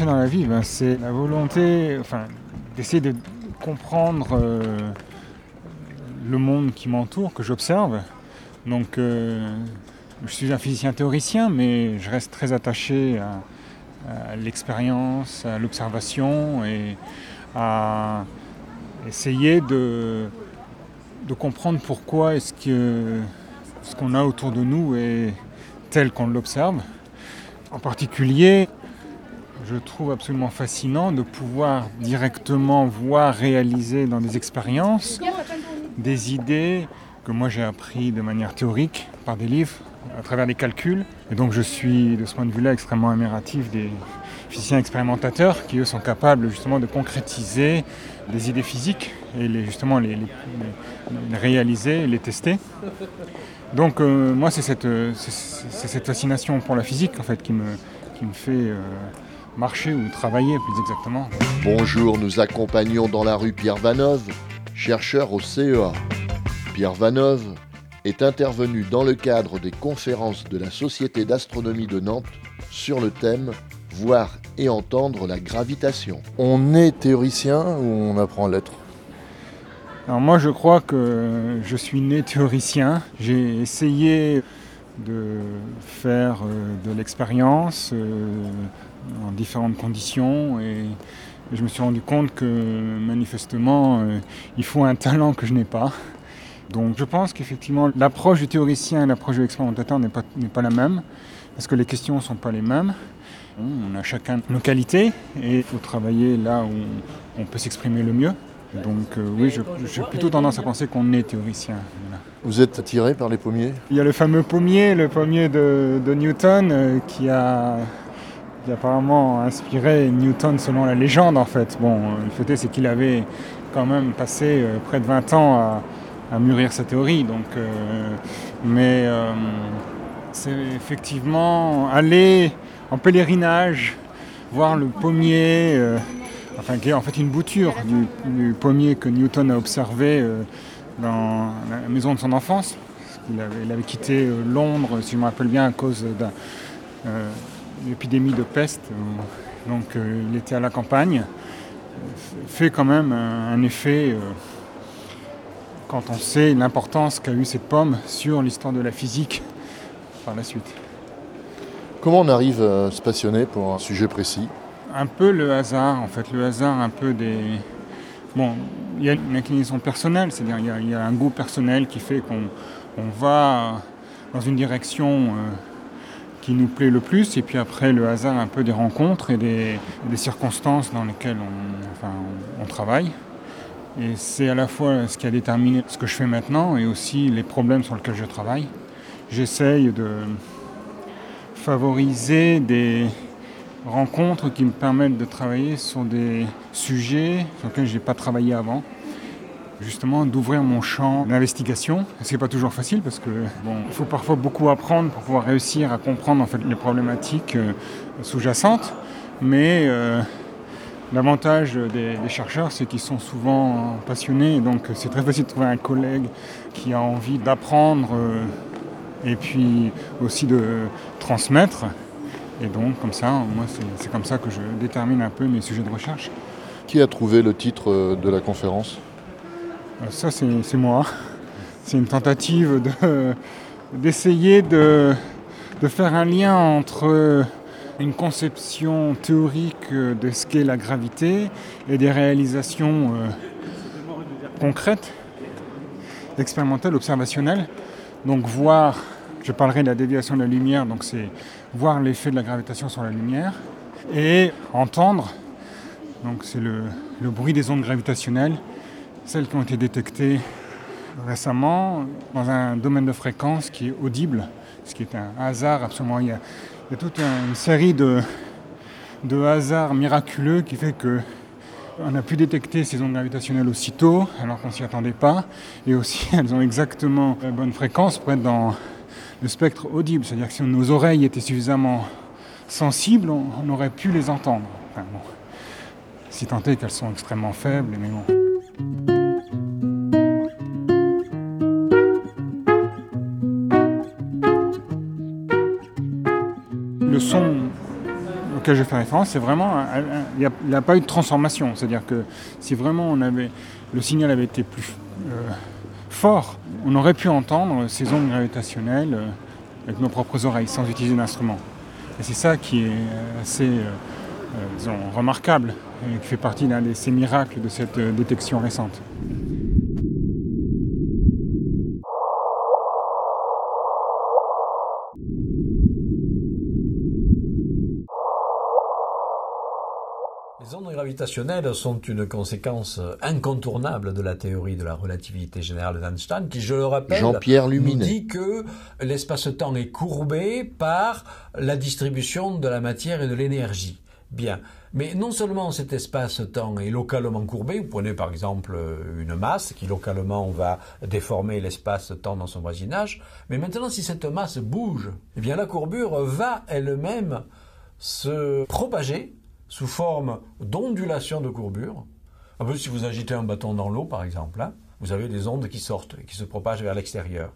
dans la vie, ben, c'est la volonté enfin, d'essayer de comprendre euh, le monde qui m'entoure, que j'observe. Donc euh, je suis un physicien théoricien, mais je reste très attaché à, l'expérience, à l'observation et à essayer de, de comprendre pourquoi est-ce que ce qu'on a autour de nous est tel qu'on l'observe. En particulier, je trouve absolument fascinant de pouvoir directement voir réaliser dans des expériences des idées que moi j'ai appris de manière théorique par des livres, à travers des calculs. Et donc je suis de ce point de vue-là extrêmement admiratif des physiciens expérimentateurs qui eux sont capables justement de concrétiser des idées physiques et les, justement les, réaliser, les tester. Donc euh, moi c'est cette, fascination pour la physique en fait qui me, qui me fait euh, marcher ou travailler plus exactement. Bonjour, nous accompagnons dans la rue Pierre Vanov, chercheur au CEA. Pierre Vanov est intervenu dans le cadre des conférences de la Société d'astronomie de Nantes sur le thème Voir et entendre la gravitation. On est théoricien ou on apprend à l'être? Alors moi je crois que je suis né théoricien. J'ai essayé de faire euh, de l'expérience euh, en différentes conditions et je me suis rendu compte que manifestement euh, il faut un talent que je n'ai pas. Donc je pense qu'effectivement l'approche du théoricien et l'approche de l'expérimentateur n'est pas, pas la même parce que les questions ne sont pas les mêmes. On a chacun nos qualités et il faut travailler là où on peut s'exprimer le mieux. Donc euh, oui, j'ai plutôt tendance à penser qu'on est théoricien. Vous êtes attiré par les pommiers? Il y a le fameux pommier, le pommier de, Newton, euh, qui, a, apparemment inspiré Newton selon la légende en fait. Bon, le fait c'est qu'il avait quand même passé euh, près de 20 ans à, mûrir sa théorie. Donc, mais c'est effectivement aller en pèlerinage, voir le pommier enfin qui est en fait une bouture du, pommier que Newton a observé euh, dans la maison de son enfance. Il avait, quitté euh, Londres, si je me rappelle bien, à cause d'une euh, épidémie de peste. donc il était à la campagne. Fait quand même un, effet quand on sait l'importance qu'a eu cette pomme sur l'histoire de la physique par la suite. Comment on arrive à se passionner pour un sujet précis? Un peu le hasard, en fait, le hasard un peu des... Bon, il y a une inclinaison personnelle, c'est-à-dire il, y, a un goût personnel qui fait qu'on va dans une direction euh, qui nous plaît le plus, et puis après le hasard un peu des rencontres et des, circonstances dans lesquelles on, on travaille. Et c'est à la fois ce qui a déterminé ce que je fais maintenant et aussi les problèmes sur lesquels je travaille. J'essaye de favoriser des, rencontres qui me permettent de travailler sur des sujets sur lesquels je n'ai pas travaillé avant. Justement, d'ouvrir mon champ d'investigation. Ce n'est pas toujours facile parce que bon, il faut parfois beaucoup apprendre pour pouvoir réussir à comprendre en fait, les problématiques euh, sous-jacentes. Mais euh, l'avantage des, chercheurs, c'est qu'ils sont souvent passionnés. donc, c'est très facile de trouver un collègue qui a envie d'apprendre euh, et puis aussi de transmettre. Et donc, comme ça, moi, c'est comme ça que je détermine un peu mes sujets de recherche. Qui a trouvé le titre de la conférence? Ça, c'est moi. C'est une tentative d'essayer de, faire un lien entre une conception théorique de ce qu'est la gravité et des réalisations euh, concrètes, expérimentales, observationnelles. Donc voir je parlerai de la déviation de la lumière, donc c'est voir l'effet de la gravitation sur la lumière, et entendre, donc c'est le, bruit des ondes gravitationnelles, celles qui ont été détectées récemment dans un domaine de fréquence qui est audible, ce qui est un hasard absolument. Il y a, toute une série de, hasards miraculeux qui fait que on a pu détecter ces ondes gravitationnelles aussitôt, alors qu'on ne s'y attendait pas, et aussi elles ont exactement la bonne fréquence pour être dans le spectre audible, c'est-à-dire que si nos oreilles étaient suffisamment sensibles, on, aurait pu les entendre. si tant est qu'elles sont extrêmement faibles, mais bon. Auquel je fais référence, c'est vraiment, il n'y a, pas eu de transformation. C'est-à-dire que si vraiment on avait, le signal avait été plus euh, fort, on aurait pu entendre ces ondes gravitationnelles euh, avec nos propres oreilles, sans utiliser d'instrument. Et c'est ça qui est assez, disons, remarquable et qui fait partie d'un de ces miracles de cette détection récente. Les ondes gravitationnelles sont une conséquence incontournable de la théorie de la relativité générale d'Einstein, qui, je le rappelle, nous dit que l'espace-temps est courbé par la distribution de la matière et de l'énergie. Bien. Mais non seulement cet espace-temps est localement courbé, vous prenez par exemple une masse qui localement va déformer l'espace-temps dans son voisinage, mais maintenant si cette masse bouge, eh bien la courbure va elle-même se propager sous forme d'ondulation de courbure. Un peu si vous agitez un bâton dans l'eau, par exemple, hein, vous avez des ondes qui sortent et qui se propagent vers l'extérieur.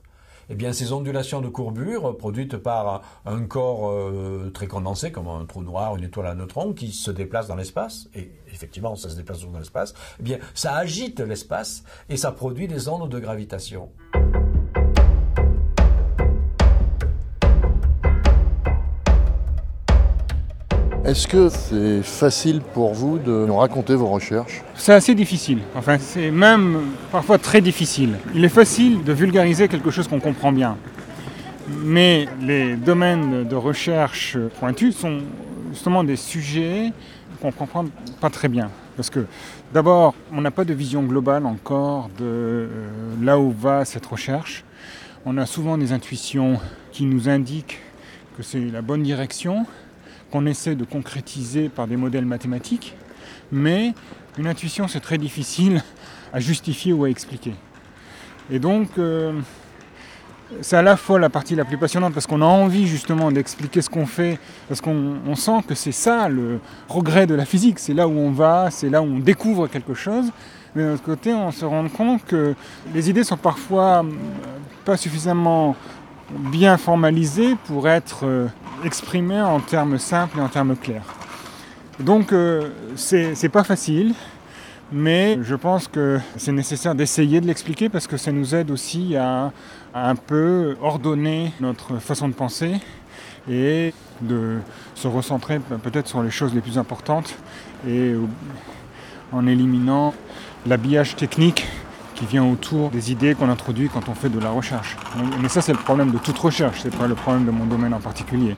Eh bien, ces ondulations de courbure, produites par un corps euh, très condensé, comme un trou noir, une étoile à neutrons, qui se déplace dans l'espace, et effectivement, ça se déplace dans l'espace, eh bien, ça agite l'espace et ça produit des ondes de gravitation. Est-ce que c'est facile pour vous de nous raconter vos recherches C'est assez difficile. Enfin, c'est même parfois très difficile. Il est facile de vulgariser quelque chose qu'on comprend bien. Mais les domaines de recherche pointus sont justement des sujets qu'on ne comprend pas très bien. Parce que d'abord, on n'a pas de vision globale encore de euh, là où va cette recherche. On a souvent des intuitions qui nous indiquent que c'est la bonne direction, qu'on essaie de concrétiser par des modèles mathématiques, mais une intuition c'est très difficile à justifier ou à expliquer. Et donc euh, c'est à la fois la partie la plus passionnante parce qu'on a envie justement d'expliquer ce qu'on fait, parce qu'on sent que c'est ça le regret de la physique, c'est là où on va, c'est là où on découvre quelque chose. Mais d'un autre côté, on se rend compte que les idées sont parfois euh, pas suffisamment bien formalisées pour être euh, exprimé en termes simples et en termes clairs. Donc euh, c'est pas facile, mais je pense que c'est nécessaire d'essayer de l'expliquer parce que ça nous aide aussi à, un peu ordonner notre façon de penser et de se recentrer peut-être sur les choses les plus importantes et en éliminant l'habillage technique qui vient autour des idées qu'on introduit quand on fait de la recherche. Mais ça, c'est le problème de toute recherche, c'est pas le problème de mon domaine en particulier.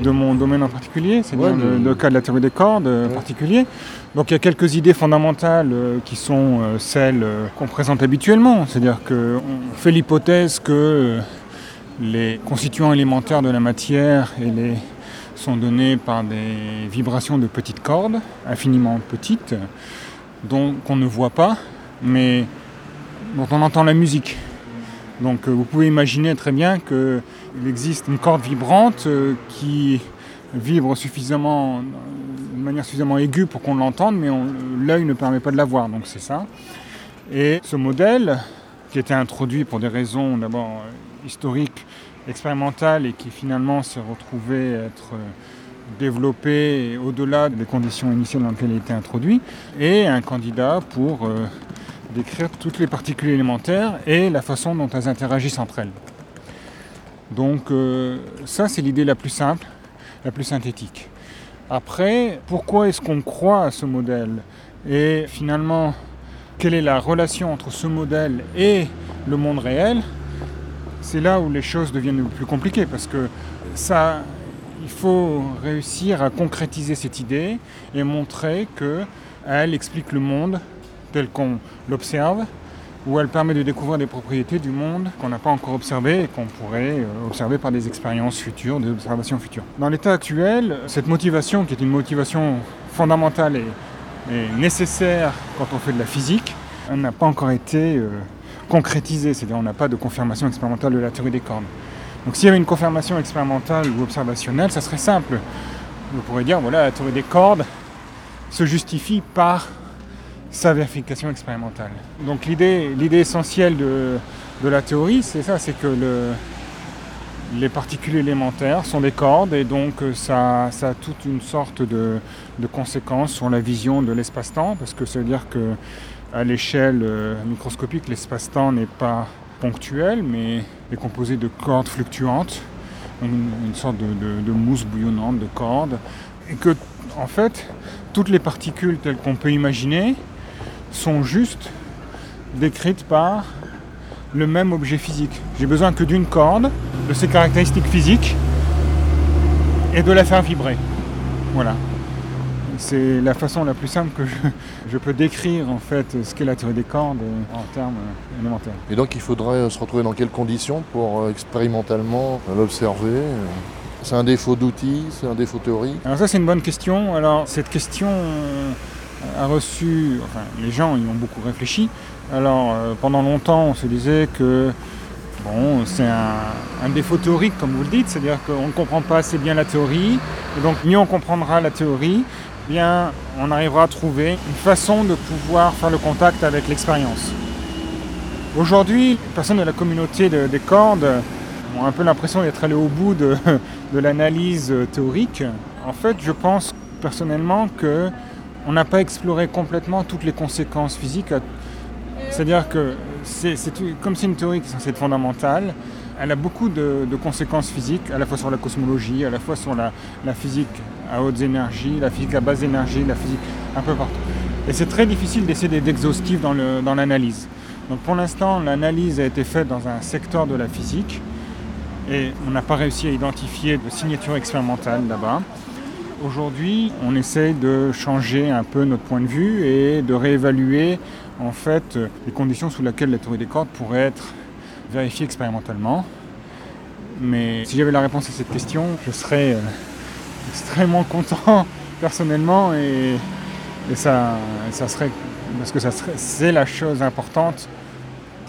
De mon domaine en particulier, c'est-à-dire le, cas de la théorie des cordes en particulier. Donc il y a quelques idées fondamentales euh, qui sont euh, celles euh, qu'on présente habituellement, c'est-à-dire qu'on fait l'hypothèse que les constituants élémentaires de la matière et les sont données par des vibrations de petites cordes, infiniment petites, dont qu'on ne voit pas, mais dont on entend la musique. Donc euh, vous pouvez imaginer très bien qu'il existe une corde vibrante euh, qui vibre suffisamment, de manière suffisamment aiguë pour qu'on l'entende, mais l'œil ne permet pas de la voir. Donc c'est ça. Et ce modèle, qui était introduit pour des raisons d'abord euh, historiques expérimental et qui finalement s'est retrouvé être euh, développé au-delà des conditions initiales dans lesquelles il était introduit, et un candidat pour euh, décrire toutes les particules élémentaires et la façon dont elles interagissent entre elles. Donc euh, ça c'est l'idée la plus simple, la plus synthétique. Après, pourquoi est-ce qu'on croit à ce modèle Et finalement, quelle est la relation entre ce modèle et le monde réel? C'est là où les choses deviennent plus compliquées parce que ça, il faut réussir à concrétiser cette idée et montrer qu'elle explique le monde tel qu'on l'observe, ou elle permet de découvrir des propriétés du monde qu'on n'a pas encore observées et qu'on pourrait euh, observer par des expériences futures, des observations futures. Dans l'état actuel, cette motivation, qui est une motivation fondamentale et, nécessaire quand on fait de la physique, elle n'a pas encore été euh, concrétisé, c'est-à-dire on n'a pas de confirmation expérimentale de la théorie des cordes. Donc s'il y avait une confirmation expérimentale ou observationnelle, ça serait simple. On pourrait dire, voilà, la théorie des cordes se justifie par sa vérification expérimentale. Donc l'idée, essentielle de, de, la théorie, c'est ça, c'est que le, les particules élémentaires sont des cordes et donc euh, ça, a toute une sorte de, conséquences sur la vision de l'espace-temps parce que ça veut dire que à l'échelle euh, microscopique l'espace-temps n'est pas ponctuel mais est composé de cordes fluctuantes, une, sorte de, mousse bouillonnante de cordes et que en fait toutes les particules telles qu'on peut imaginer sont juste décrites par le même objet physique. J'ai besoin que d'une corde, de ses caractéristiques physiques, et de la faire vibrer. Voilà. C'est la façon la plus simple que je, peux décrire en fait ce qu'est la théorie des cordes en termes élémentaires. Et donc il faudrait se retrouver dans quelles conditions pour euh, expérimentalement l'observer c'est un défaut d'outil, c'est un défaut théorique? Alors ça c'est une bonne question. Alors cette question a reçu, enfin les gens y ont beaucoup réfléchi, alors euh, pendant longtemps on se disait que bon, c'est un, défaut théorique comme vous le dites, c'est-à-dire qu'on ne comprend pas assez bien la théorie, et donc mieux on comprendra la théorie, on arrivera à trouver une façon de pouvoir faire le contact avec l'expérience. Aujourd'hui, les personnes de la communauté des cordes ont un peu l'impression d'être allées au bout de, l'analyse théorique. En fait, je pense personnellement que on n'a pas exploré complètement toutes les conséquences physiques c'est-à-dire que comme c'est une théorie qui est elle a beaucoup de, conséquences physiques, à la fois sur la cosmologie, à la fois sur la, physique à hautes énergies, la physique à basse énergie, la physique un peu partout. Et c'est très difficile d'essayer d'être exhaustif dans, l'analyse. Donc pour l'instant, l'analyse a été faite dans un secteur de la physique et on n'a pas réussi à identifier de signature expérimentale là-bas. Aujourd'hui, on essaye de changer un peu notre point de vue et de réévaluer en fait les conditions sous lesquelles la théorie des cordes pourrait être vérifiée expérimentalement. Mais si j'avais la réponse à cette question, je serais euh, extrêmement content personnellement et, ça, ça serait parce que ça c'est la chose importante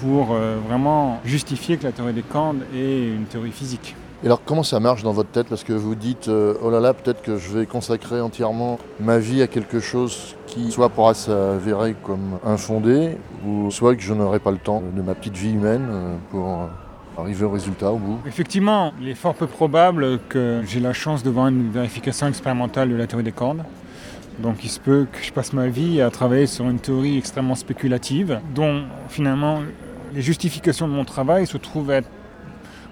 pour euh, vraiment justifier que la théorie des cordes est une théorie physique. Et alors comment ça marche dans votre tête? Parce que vous dites, euh, oh là là, peut-être que je vais consacrer entièrement ma vie à quelque chose qui soit pourra s'avérer comme infondé, ou soit que je n'aurai pas le temps de ma petite vie humaine euh, pour euh, arriver au résultat au bout. Effectivement, il est fort peu probable que j'ai la chance de voir une vérification expérimentale de la théorie des cordes. Donc il se peut que je passe ma vie à travailler sur une théorie extrêmement spéculative, dont finalement les justifications de mon travail se trouvent être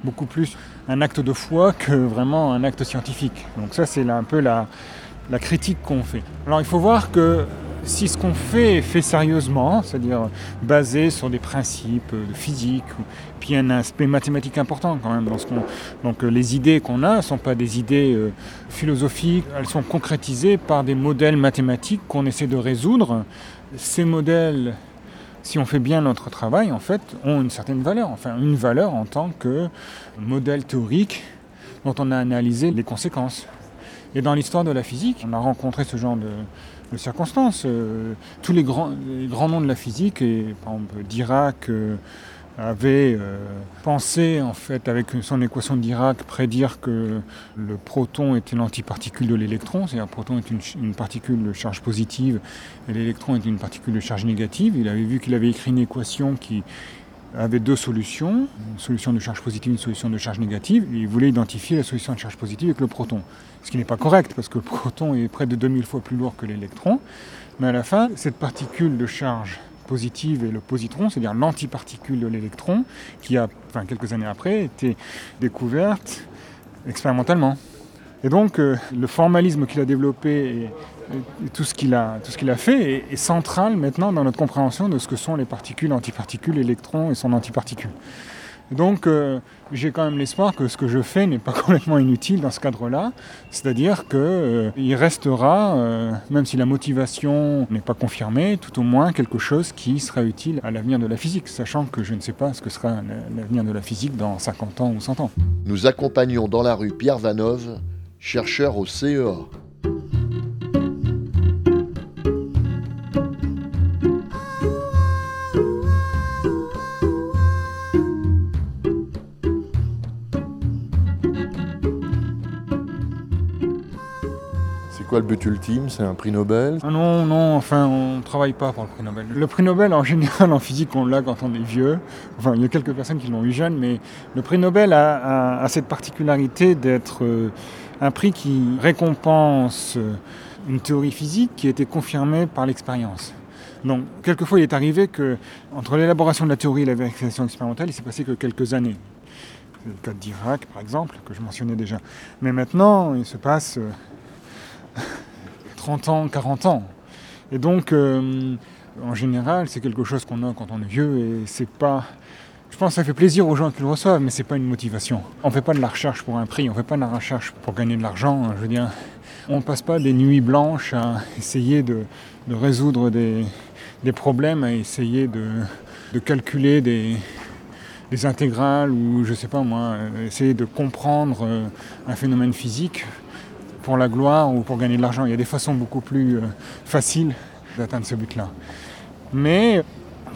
beaucoup plus un acte de foi que vraiment un acte scientifique. Donc ça c'est un peu la, la critique qu'on fait. Alors il faut voir que si ce qu'on fait est fait sérieusement, c'est-à-dire basé sur des principes de physique, puis un aspect mathématique important quand même dans ce. Donc euh, les idées qu'on a ne sont pas des idées euh, philosophiques, elles sont concrétisées par des modèles mathématiques qu'on essaie de résoudre. Ces modèles si on fait bien notre travail, en fait, ont une certaine valeur, enfin une valeur en tant que modèle théorique dont on a analysé les conséquences. Et dans l'histoire de la physique, on a rencontré ce genre de, circonstances. Euh, tous les grands, noms de la physique, et par exemple Dirac, euh, avait euh, pensé, en fait, avec son équation de Dirac, prédire que le proton était l'antiparticule de l'électron, c'est-à-dire le proton est une, particule de charge positive et l'électron est une particule de charge négative. Il avait vu qu'il avait écrit une équation qui avait deux solutions, une solution de charge positive, et une solution de charge négative, il voulait identifier la solution de charge positive avec le proton. Ce qui n'est pas correct, parce que le proton est près de 2000 fois plus lourd que l'électron, mais à la fin, cette particule de charge positive et le positron, c'est-à-dire l'antiparticule de l'électron, qui a, enfin, quelques années après, été découverte expérimentalement. Et donc, euh, le formalisme qu'il a développé et, tout ce qu'il a, a fait est, est, central maintenant dans notre compréhension de ce que sont les particules, antiparticules, l'électron et son antiparticule. Donc euh, j'ai quand même l'espoir que ce que je fais n'est pas complètement inutile dans ce cadre-là, c'est-à-dire qu'il euh, restera, euh, même si la motivation n'est pas confirmée, tout au moins quelque chose qui sera utile à l'avenir de la physique, sachant que je ne sais pas ce que sera l'avenir de la physique dans 50 ans ou 100 ans. Nous accompagnons dans la rue Pierre Vanov, chercheur au CEA. Quoi le but ultime? C'est un prix Nobel? Ah Non, non, enfin, on ne travaille pas pour le prix Nobel. Le prix Nobel, en général, en physique, on l'a quand on est vieux. Enfin, il y a quelques personnes qui l'ont eu jeune, mais le prix Nobel a, cette particularité d'être euh, un prix qui récompense euh, une théorie physique qui a été confirmée par l'expérience. Donc, quelquefois, il est arrivé que, entre l'élaboration de la théorie et la vérification expérimentale, il s'est passé que quelques années. Le cas d'Irak, par exemple, que je mentionnais déjà. Mais maintenant, il se passe 30 euh, ans, 40 ans. Et donc, euh, en général, c'est quelque chose qu'on a quand on est vieux et c'est pas. Je pense que ça fait plaisir aux gens qui le reçoivent, mais c'est pas une motivation. On fait pas de la recherche pour un prix, on fait pas de la recherche pour gagner de l'argent. Je veux dire, on passe pas des nuits blanches à essayer de, résoudre des, problèmes, à essayer de, calculer des, intégrales ou je sais pas moi, essayer de comprendre euh, un phénomène physique pour la gloire ou pour gagner de l'argent. Il y a des façons beaucoup plus euh, faciles d'atteindre ce but-là. Mais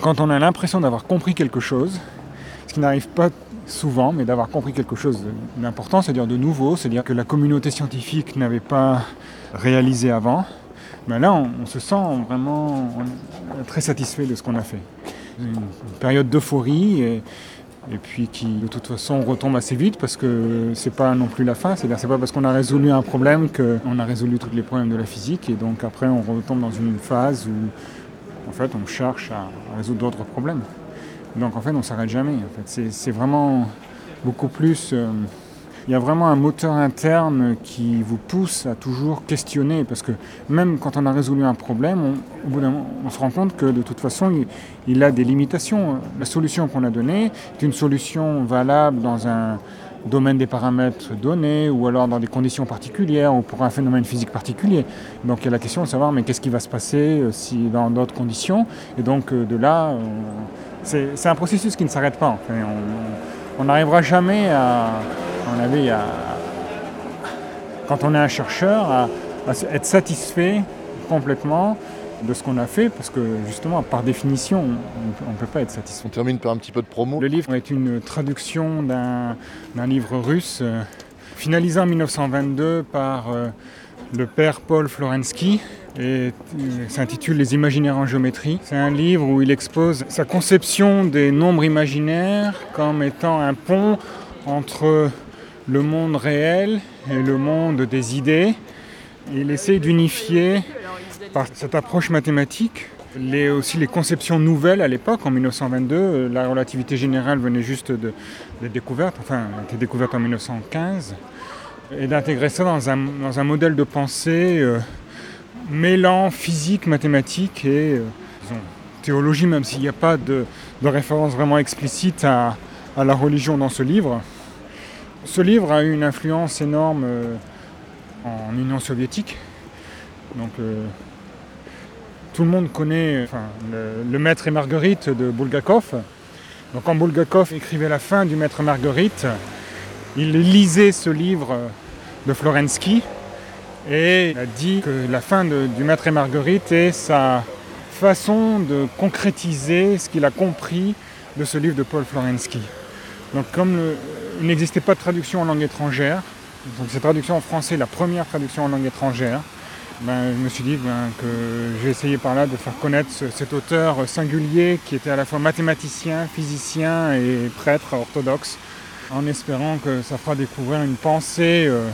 quand on a l'impression d'avoir compris quelque chose, ce qui n'arrive pas souvent, mais d'avoir compris quelque chose d'important, c'est-à-dire de nouveau, c'est-à-dire que la communauté scientifique n'avait pas réalisé avant, ben là on, se sent vraiment très satisfait de ce qu'on a fait. Une, période d'euphorie et, puis qui de toute façon retombe assez vite parce que c'est pas non plus la fin, c'est-à-dire c'est pas parce qu'on a résolu un problème qu'on a résolu tous les problèmes de la physique et donc après on retombe dans une phase où en fait on cherche à résoudre d'autres problèmes. Donc en fait, on s'arrête jamais. En fait. C'est vraiment beaucoup plus... Euh, il y a vraiment un moteur interne qui vous pousse à toujours questionner, parce que même quand on a résolu un problème, on, se rend compte que de toute façon, il, a des limitations. La solution qu'on a donnée est une solution valable dans un domaine des paramètres donnés, ou alors dans des conditions particulières, ou pour un phénomène physique particulier. Donc il y a la question de savoir, mais qu'est-ce qui va se passer euh, si dans d'autres conditions? Et donc euh, de là... C'est un processus qui ne s'arrête pas. on n'arrivera jamais à, quand on est un chercheur, à, être satisfait complètement de ce qu'on a fait, parce que justement, par définition, on ne peut pas être satisfait. On termine par un petit peu de promo. Le livre est une traduction d'un livre russe, euh, finalisé en 1922 par euh, le père Paul Florensky, et s'intitule Les imaginaires en géométrie. C'est un livre où il expose sa conception des nombres imaginaires comme étant un pont entre le monde réel et le monde des idées. Il essaie d'unifier par cette approche mathématique les, aussi les conceptions nouvelles à l'époque, en 1922. La relativité générale venait juste de, découverte, enfin, a été découverte en 1915, et d'intégrer ça dans un, dans un, modèle de pensée euh, mêlant physique, mathématiques et euh, théologie, même s'il n'y a pas de, référence vraiment explicite à, la religion dans ce livre. Ce livre a eu une influence énorme euh, en Union soviétique. Donc euh, tout le monde connaît le, Maître et Marguerite de Bulgakov. Donc quand Bulgakov écrivait la fin du Maître et Marguerite, il lisait ce livre de Florensky et a dit que la fin du Maître et Marguerite est sa façon de concrétiser ce qu'il a compris de ce livre de Paul Florensky. Donc comme il n'existait pas de traduction en langue étrangère, donc cette traduction en français, la première traduction en langue étrangère, ben, je me suis dit ben, que j'ai essayé par là de faire connaître cet auteur singulier qui était à la fois mathématicien, physicien et prêtre orthodoxe, en espérant que ça fera découvrir une pensée euh,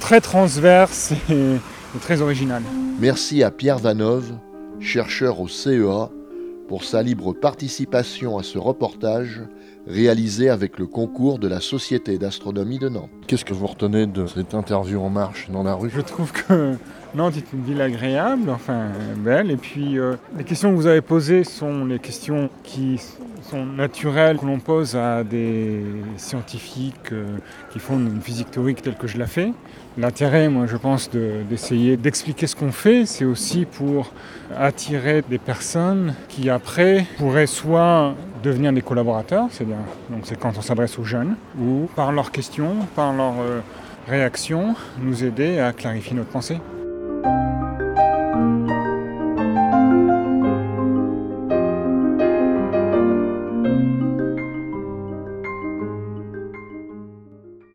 très transverse et, très original. Merci à Pierre Vanove, chercheur au CEA, pour sa libre participation à ce reportage réalisé avec le concours de la Société d'astronomie de Nantes. Qu'est-ce que vous retenez de cette interview en marche dans la rue? Je trouve que Nantes est une ville agréable, enfin belle, et puis euh, les questions que vous avez posées sont les questions qui sont naturelles que l'on pose à des scientifiques euh, qui font une physique théorique telle que je la fais. L'intérêt, moi, je pense, d'essayer d'expliquer ce qu'on fait, c'est aussi pour attirer des personnes qui, après, pourraient soit devenir des collaborateurs, c'est-à-dire, donc c'est quand on s'adresse aux jeunes, ou par leurs questions, par leurs euh, réactions, nous aider à clarifier notre pensée. you